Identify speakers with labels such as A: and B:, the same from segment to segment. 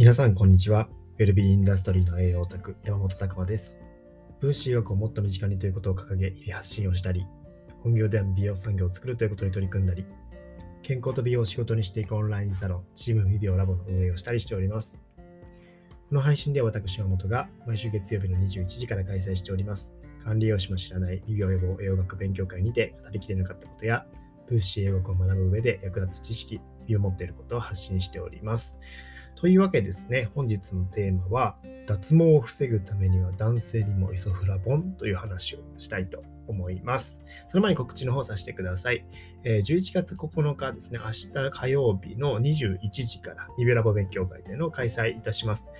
A: 皆さん、こんにちは。ウェルビーインダストリーの栄養オタク、山本拓馬です。分子医学をもっと身近にということを掲げ、日々発信をしたり、本業では美容産業を作るということに取り組んだり、健康と美容を仕事にしていくオンラインサロン、チーム美容ラボの運営をしたりしております。この配信では私、山本が毎週月曜日の21時から開催しております。管理栄養士も知らない美容予防栄養学勉強会にて語りきれなかったことや、分子栄養学を学ぶ上で役立つ知識、日々を持っていることを発信しております。というわけですね、本日のテーマは、脱毛を防ぐためには男性にもイソフラボンという話をしたいと思います。その前に告知の方させてください。11月9日ですね、明日火曜日の21時からニベラボ勉強会というのを開催いたします。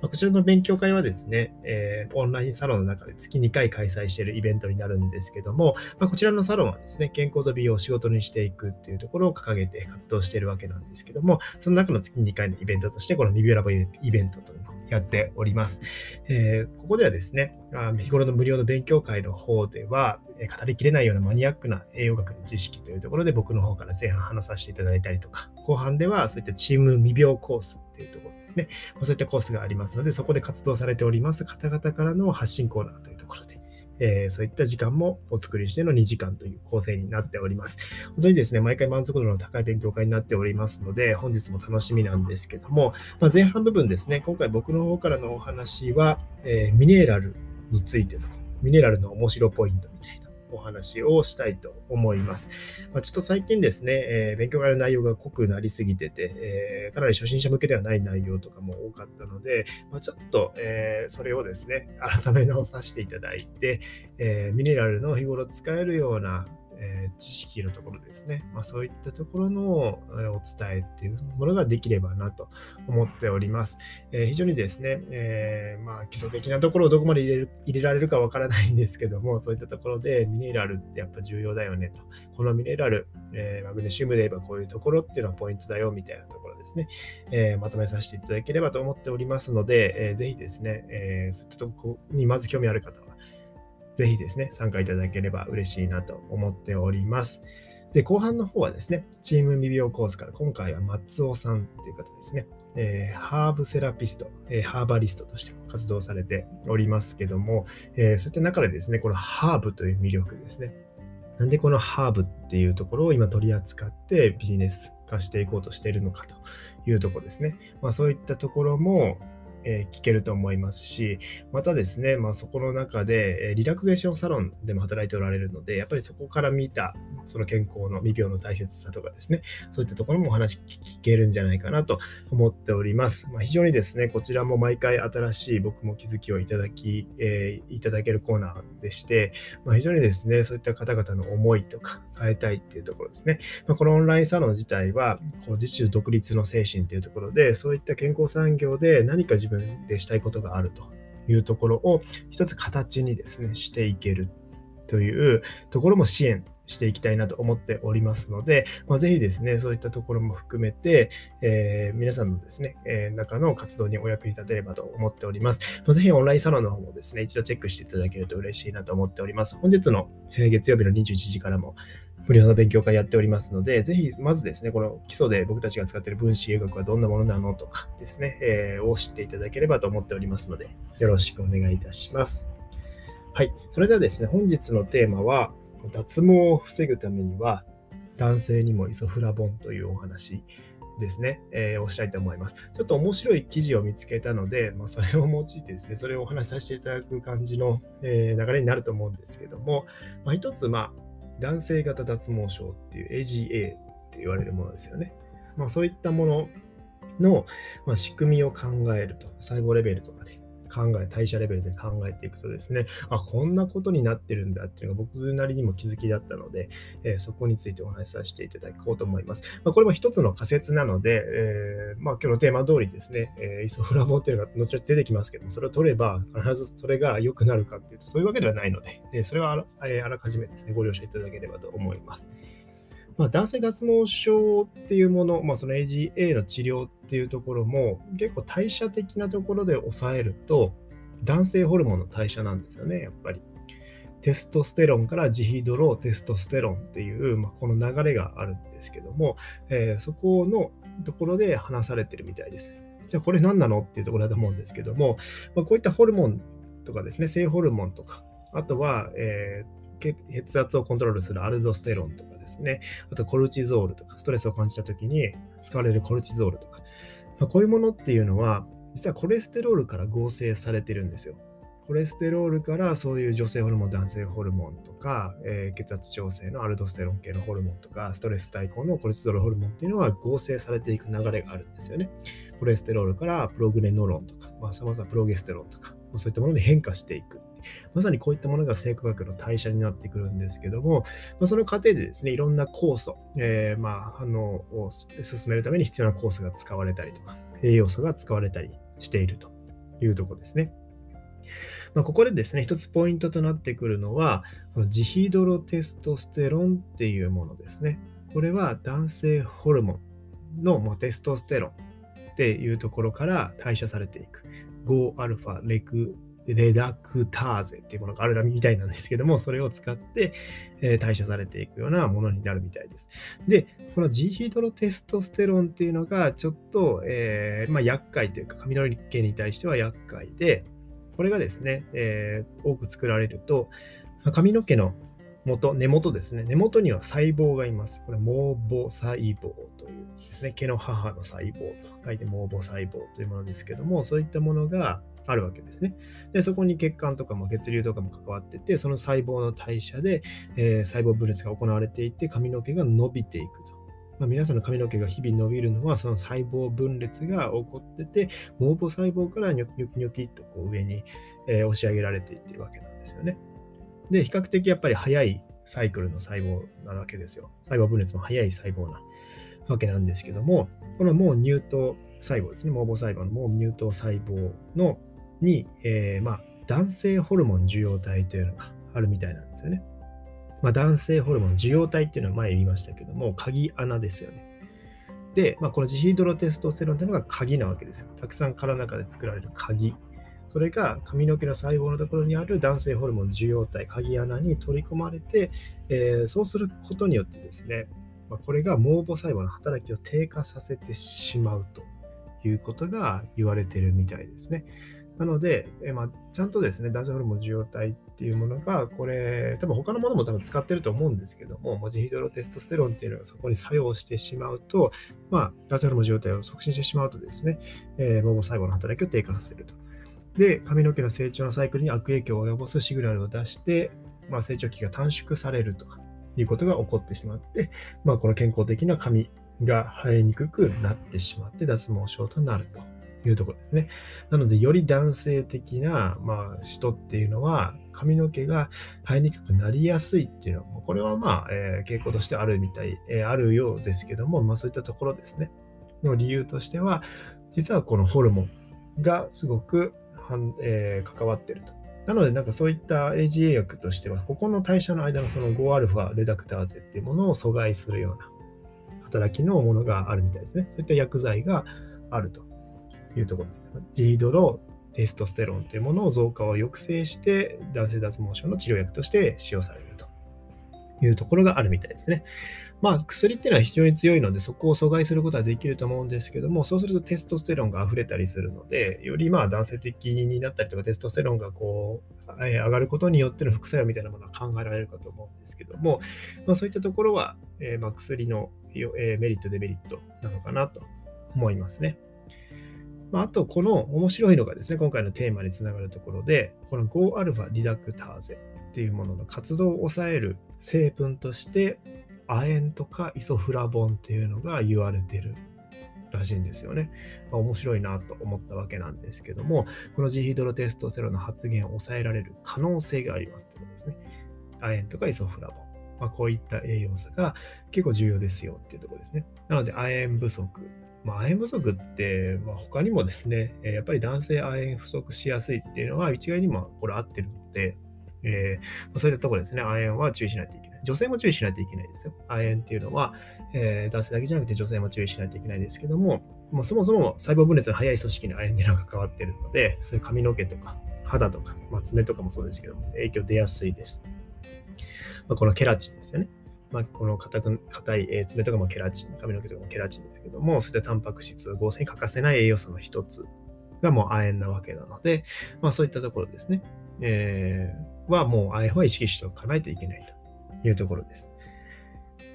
A: こちらの勉強会はですね、えーオンラインサロンの中で月2回開催しているイベントになるんですけども、まあこちらのサロンはですね、健康と美容を仕事にしていくっていうところを掲げて活動しているわけなんですけども、その中の月2回のイベントとして、このリビューラボイベントというのをやっております。えーここではですね、日頃の無料の勉強会の方では、語りきれないようなマニアックな栄養学の知識というところで僕の方から前半話させていただいたりとか、後半ではそういったチーム未病コースっていうところですね、そういったコースがありますので、そこで活動されております方々からの発信コーナーというところで、えーそういった時間もお作りしての2時間という構成になっております。本当にですね、毎回満足度の高い勉強会になっておりますので、本日も楽しみなんですけども、まあ、前半部分ですね、今回僕の方からのお話は、えーミネラルについてとか、ミネラルの面白ポイントみたいなお話をしたいと思います。まあ、ちょっと最近ですね、えー勉強会の内容が濃くなりすぎてて、えーかなり初心者向けではない内容とかも多かったので、まあ、ちょっと、えーそれをですね、改め直させていただいて、えミネラルの日頃使えるような、え知識のところですね、まあ、そういったところのえお伝えっていうものができればなと思っております。えー非常にですね、えーまあ、基礎的なところをどこまで入れる入れられるかわからないんですけども、そういったところでミネラルってやっぱ重要だよねと。このミネラル、えーマグネシウムで言えばこういうところっていうのはポイントだよみたいなところですね、えまとめさせていただければと思っておりますので、えーぜひですね、えそういったところにまず興味ある方は、ぜひですね、参加いただければ嬉しいなと思っております。で、後半の方はですね、チーム未病コースから今回は松尾さんっていう方ですね、えーハーブセラピスト、えーハーバリストとして活動されておりますけども、えーそういった中でですね、このハーブという魅力ですね。なんでこのハーブっていうところを今取り扱ってビジネス化していこうとしているのかというところですね。まあそういったところも、え聞けると思いますし、またですね、まあ、そこの中で、えリラクゼーションサロンでも働いておられるので、やっぱりそこから見た、その健康の未病の大切さとかですね、そういったところもお話聞けるんじゃないかなと思っております。まあ、非常にですね、こちらも毎回新しい僕も気づきをいただき、えーいただけるコーナーでして、まあ、非常にですね、そういった方々の思いとか変えたいっていうところですね。ま、このオンラインサロン自体は、こう自主独立の精神というところで、そういった健康産業で何か自分でしたいことがあるというところを一つ形にですね、していけるというところも支援していきたいなと思っておりますので、まあ、ぜひですね、そういったところも含めて、えー皆さんのですね、えー中の活動にお役に立てればと思っております。まあ、ぜひオンラインサロンの方もですね、一度チェックしていただけると嬉しいなと思っております。本日のえ月曜日の21時からも無料の勉強会やっておりますので、ぜひまずですね、この基礎で僕たちが使っている分子栄学はどんなものなのとかですね、えーを知っていただければと思っておりますので、よろしくお願いいたします。はい。それではですね、本日のテーマは、脱毛を防ぐためには、男性にもイソフラボンというお話ですね、えーをしたいと思います。ちょっと面白い記事を見つけたので、まあ、それを用いてですね、それをお話しさせていただく感じの、えー流れになると思うんですけども、まあ、一つ、まあ、男性型脱毛症っていう AGA って言われるものですよね。まあ、そういったものの、まあ、仕組みを考えると、細胞レベルとかで考え、代謝レベルで考えていくとですね、あ、こんなことになってるんだっていうのが僕なりにも気づきだったので、えーそこについてお話しさせていただこうと思います。まあ、これも一つの仮説なので、えーまあ、今日のテーマ通りですね、えーイソフラボンっていうのが後々出てきますけど、それを取れば必ずそれが良くなるかっていうと、そういうわけではないので、えそれはあら,、えあらかじめですね、ご了承いただければと思います。まあ、男性脱毛症っていうもの、まあ、その AGA の治療っていうところも結構代謝的なところで抑えると男性ホルモンの代謝なんですよね、やっぱり。テストステロンからジヒドローテストステロンっていう、まあ、この流れがあるんですけども、えーそこのところで話されてるみたいです。じゃあこれ何なのっていうところだと思うんですけども、まあ、こういったホルモンとかですね、性ホルモンとか、あとは、えー、血圧をコントロールするアルドステロンとかですね、あとコルチゾールとか、ストレスを感じたときに使われるコルチゾールとか、まあ、こういうものっていうのは、実はコレステロールから合成されてるんですよ。コレステロールからそういう女性ホルモン、男性ホルモンとか、えー、血圧調整のアルドステロン系のホルモンとか、ストレス対抗のコレステロールホルモンっていうのは合成されていく流れがあるんですよね。コレステロールからプログレノロンとか、まあ、さまざまプロゲステロンとか、ま、そういったものに変化していく。まさにこういったものが生化学の代謝になってくるんですけども、まあ、その過程でですね、いろんな酵素、えー、まあ反応を進めるために必要な酵素が使われたりとか、栄養素が使われたりしているというとこですね。まあ、ここでですね、一つポイントとなってくるのは、このジヒドロテストステロンっていうものですね。これは男性ホルモンの、まテストステロンっていうところから代謝されていく。5α レクレダクターゼっていうものがあるみたいなんですけども、それを使って、え、代謝されていくようなものになるみたいです。で、この G ヒドロテストステロンっていうのがちょっと、えー、まあ、厄介というか、髪の毛に対しては厄介で、これがですね、えー、多く作られると、髪の毛の元、根元ですね。根元には細胞がいます。これ、毛母細胞というですね、毛の母の細胞と書いて毛母細胞というものですけども、そういったものがあるわけですね。で、そこに血管とかも血流とかも関わってて、その細胞の代謝で、えー、細胞分裂が行われていて、髪の毛が伸びていくと。まあ、皆さんの髪の毛が日々伸びるのは、その細胞分裂が起こってて、毛母細胞からニョキニョキニョキとこう上に、えー、押し上げられていってるわけなんですよね。で、比較的やっぱり早いサイクルの細胞なわけですよ。細胞分裂も早い細胞なわけなんですけども、このもう乳頭細胞ですね、毛母細胞のもう乳頭細胞のに、えー、まあ、男性ホルモン受容体というのがあるみたいなんですよね。まあ、男性ホルモン受容体っていうのは前言いましたけども、鍵穴ですよね。で、まあ、このジヒドロテストステロンというのが鍵なわけですよ。たくさん体の中で作られる鍵。それが髪の毛の細胞のところにある男性ホルモン受容体、鍵穴に取り込まれて、えー、そうすることによってですね、まあ、これが毛母細胞の働きを低下させてしまうということが言われているみたいですね。なので、えまあ、ちゃんとですね、男性ホルモン受容体っていうものが、これ、多分他のものも多分使ってると思うんですけども、文字ヒドロテストステロンっていうのがそこに作用してしまうと、まあ、男性ホルモン受容体を促進してしまうとですね、えー、毛母細胞の働きを低下させると。で、髪の毛の成長のサイクルに悪影響を及ぼすシグナルを出して、まあ、成長期が短縮されるとかいうことが起こってしまって、まあ、この健康的な髪が生えにくくなってしまって脱毛症となると。いうところですね。なので、より男性的な、まあ、人っていうのは、髪の毛が生えにくくなりやすいっていうのは、これはまあ、えー、傾向としてあるみたい、えー、あるようですけども、まあそういったところですね。の理由としては、実はこのホルモンがすごく、えー、関わってると。なので、なんかそういった AGA 薬としては、ここの代謝の間のその 5α レダクターゼっていうものを阻害するような働きのものがあるみたいですね。そういった薬剤があると。いうところです。ジードロテストステロンというものを増加を抑制して男性脱毛症の治療薬として使用されるいうところがあるみたいですね。まあ、薬っていうのは非常に強いので、そこを阻害することはできると思うんですけども、そうするとテストステロンが溢れたりするので、よりまあ男性的になったりとか、テストステロンがこう、え上がることによっての副作用みたいなものは考えられるかと思うんですけども、まあ、そういったところは、えー、ま薬の、えメリット、デメリットなのかなと思いますね。まあ、あと、この面白いのがですね、今回のテーマにつながるところで、この 5α リダクターゼっていうものの活動を抑える成分として、亜鉛とかイソフラボンっていうのが言われてるらしいんですよね。まあ、面白いなと思ったわけなんですけども、このジヒドロテストステロの発現を抑えられる可能性がありますということですね。亜鉛とかイソフラボン。まあ、こういった栄養素が結構重要ですよっていうところですね。なので、亜鉛不足まあ、亜鉛不足って、まあ、他にもですね、やっぱり男性亜鉛不足しやすいっていうのは一概にもこれ合ってるので、えー、そういったところですね、亜鉛は注意しないといけない。女性も注意しないといけないですよ。亜鉛っていうのは、えー、男性だけじゃなくて女性も注意しないといけないですけども、もうそもそも細胞分裂の早い組織に亜鉛っていうのが関わっているので、そういう髪の毛とか肌とか、まあ、爪とかもそうですけども、影響出やすいです。まあ、このケラチンですよね。まあ、この硬く硬い、え爪とかもケラチン、髪の毛とかもケラチンですけども、そういったタンパク質、合成に欠かせない栄養素の一つがもう亜鉛なわけなので、まあ、そういったところですね、えー、はもう亜鉛は意識しておかないといけないというところです。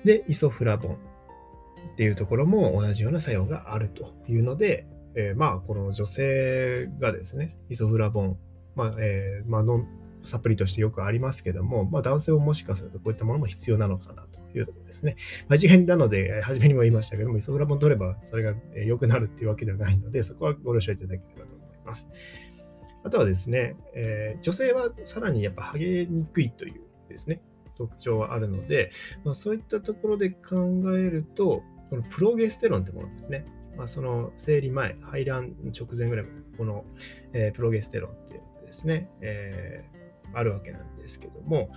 A: で、イソフラボンっていうところも同じような作用があるというので、えー、まあ、この女性がですね、イソフラボン、まあ、えー、まあ、ノンサプリとしてよくありますけども、まあ、男性ももしかするとこういったものも必要なのかなというところですね。間違いなので、初めにも言いましたけども、イソフラボン取ればそれが良くなるっていうわけではないので、そこはご了承いただければと思います。あとはですね、えー、女性はさらにやっぱ剥げにくいというですね、特徴はあるので、まあ、そういったところで考えると、このプロゲステロンってものですね。まあ、その生理前、排卵直前ぐらいまで、この、えー、プロゲステロンっていうのですね、えー、あるわけなんですけども、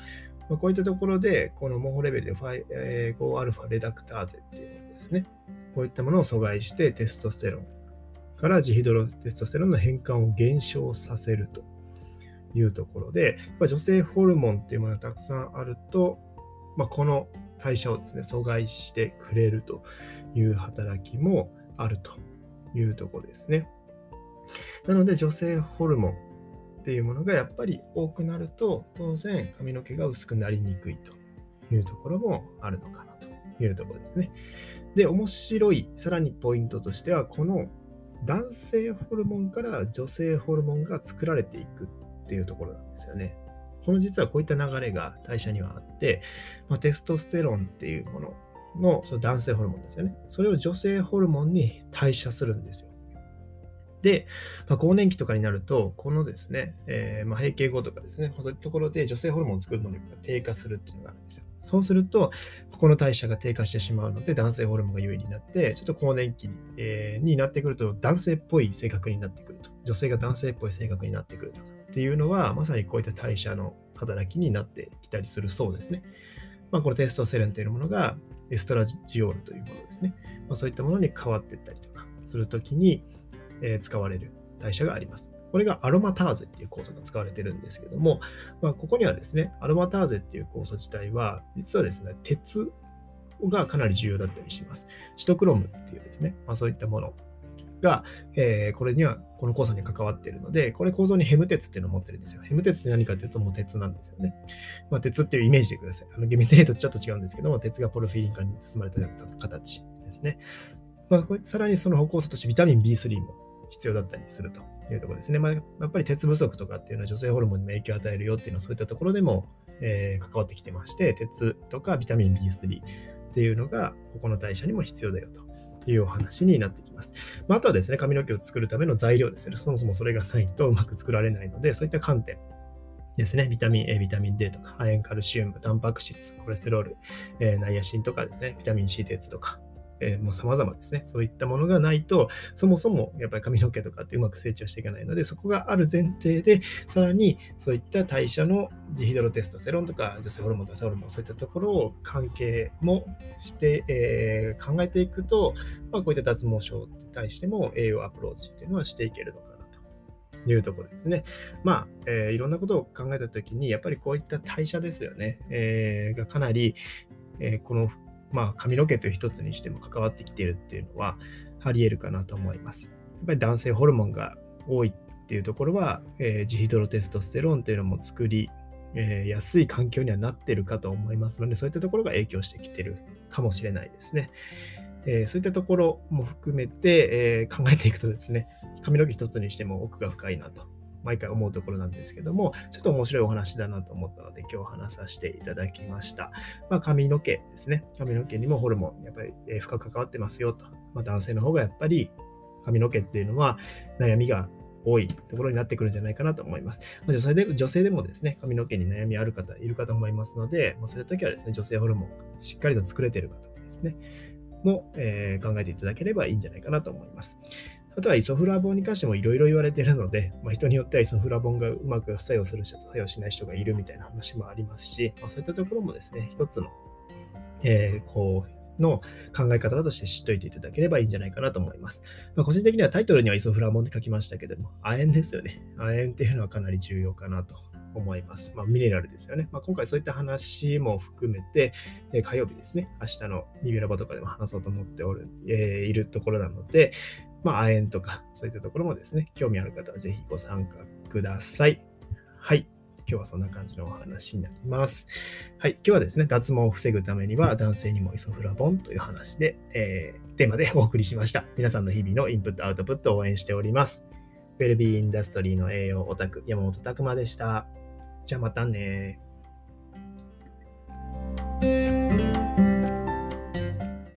A: まあ、こういったところで、このモホレベルで 5α レダクターゼっていうのですね、こういったものを阻害してテストステロンからジヒドロテストステロンの変換を減少させるというところで、ま女性ホルモンっていうものがたくさんあると、まあ、この代謝をですね、阻害してくれるという働きもあるというところですね。なので女性ホルモンっていうものがやっぱり多くなると当然髪の毛が薄くなりにくいというところもあるのかなというところですね。で、面白いさらにポイントとしてはこの男性ホルモンから女性ホルモンが作られていくっていうところなんですよね。この実はこういった流れが代謝にはあって、まあ、テストステロンっていうもののその男性ホルモンですよね。それを女性ホルモンに代謝するんですよ。で、まあ、更年期とかになると、このですね、えー、ま、閉経後とかですね、そういうところで女性ホルモンを作る能力が低下するっていうのがあるんですよ。そうすると、ここの代謝が低下してしまうので、男性ホルモンが優位になって、ちょっと更年期に,、えー、になってくると、男性っぽい性格になってくると。女性が男性っぽい性格になってくるとかっていうのは、まさにこういった代謝の働きになってきたりするそうですね。まあ、このテストステロンというものがエストラジオールというものですね。まあ、そういったものに変わっていったりとかするときに、えー、使われる代謝があります。これがアロマターゼっていう酵素が使われてるんですけども、まあ、ここにはですね、アロマターゼっていう酵素自体は、実はですね、鉄がかなり重要だったりします。シトクロムっていうですね、まあ、そういったものが、えー、これには、この酵素に関わっているので、これ構造にヘム鉄っていうのを持ってるんですよ。ヘム鉄って何かというと、もう鉄なんですよね。まあ、鉄っていうイメージでください。あの厳密に言うとちょっと違うんですけども、鉄がポルフィリン管に包まれたような形ですね。まあ、さらにその歩行素としてビタミン B3 も必要だったりするというところですね。まあ、やっぱり鉄不足とかっていうのは女性ホルモンにも影響を与えるよっていうのはそういったところでも、えー、関わってきてまして、鉄とかビタミン B3 っていうのがここの代謝にも必要だよというお話になってきます。まあ、あとはですね、髪の毛を作るための材料ですね。そもそもそれがないとうまく作られないので、そういった観点ですね、ビタミン A、ビタミン D とか、亜鉛、カルシウム、タンパク質、コレステロール、えー、ナイアシンとかですね、ビタミン C、鉄とか、えー、もう様々ですね。そういったものがないと、そもそもやっぱり髪の毛とかってうまく成長していかないので、そこがある前提で、さらにそういった代謝のジヒドロテストセロンとか女性ホルモン、男性ホルモン、そういったところを関係もして、えー、考えていくと、まあ、こういった脱毛症に対しても栄養アプローチっていうのはしていけるのかなというところですね。まあ、えー、いろんなことを考えたときに、やっぱりこういった代謝ですよね、えー、がかなり、えー、このまあ、髪の毛という一つにしても関わってきてるっていうのはあり得るかなと思います。やっぱり男性ホルモンが多いっていうところは、えー、ジヒドロテストステロンっていうのも作り、えー、安い環境にはなってるかと思いますので、そういったところが影響してきてるかもしれないですね。えー、そういったところも含めて、え考えていくとですね、髪の毛一つにしても奥が深いなと毎回思うところなんですけども、ちょっと面白いお話だなと思ったので、今日話させていただきました。まあ、髪の毛ですね。髪の毛にもホルモン、やっぱり深く関わってますよと。まあ、男性の方がやっぱり髪の毛っていうのは悩みが多いところになってくるんじゃないかなと思います。ま、女性で女性でもですね、髪の毛に悩みある方いるかと思いますので、まあ、そういう時はですね、女性ホルモンしっかりと作れてるかとかですね、も、えー、考えていただければいいんじゃないかなと思います。あとはイソフラボンに関してもいろいろ言われているので、まあ、人によってはイソフラボンがうまく作用する人と作用しない人がいるみたいな話もありますし、まあ、そういったところもですね、一つの、えー、こう、の考え方として知っておいていただければいいんじゃないかなと思います。まあ、個人的にはタイトルにはイソフラボンって書きましたけども、亜鉛ですよね。亜鉛っていうのはかなり重要かなと思います。まあ、ミネラルですよね。まあ、今回そういった話も含めて、えー、火曜日ですね、明日のリビラボとかでも話そうと思っておる、えー、いるところなので、まあ、亜鉛とか、そういったところもですね、興味ある方はぜひご参加ください。はい。今日はそんな感じのお話になります。はい。今日はですね、脱毛を防ぐためには男性にもイソフラボンという話で、えー、テーマでお送りしました。皆さんの日々のインプット、アウトプットを応援しております。ウェルビーインダストリーの栄養オタク、山本拓馬でした。じゃあまたね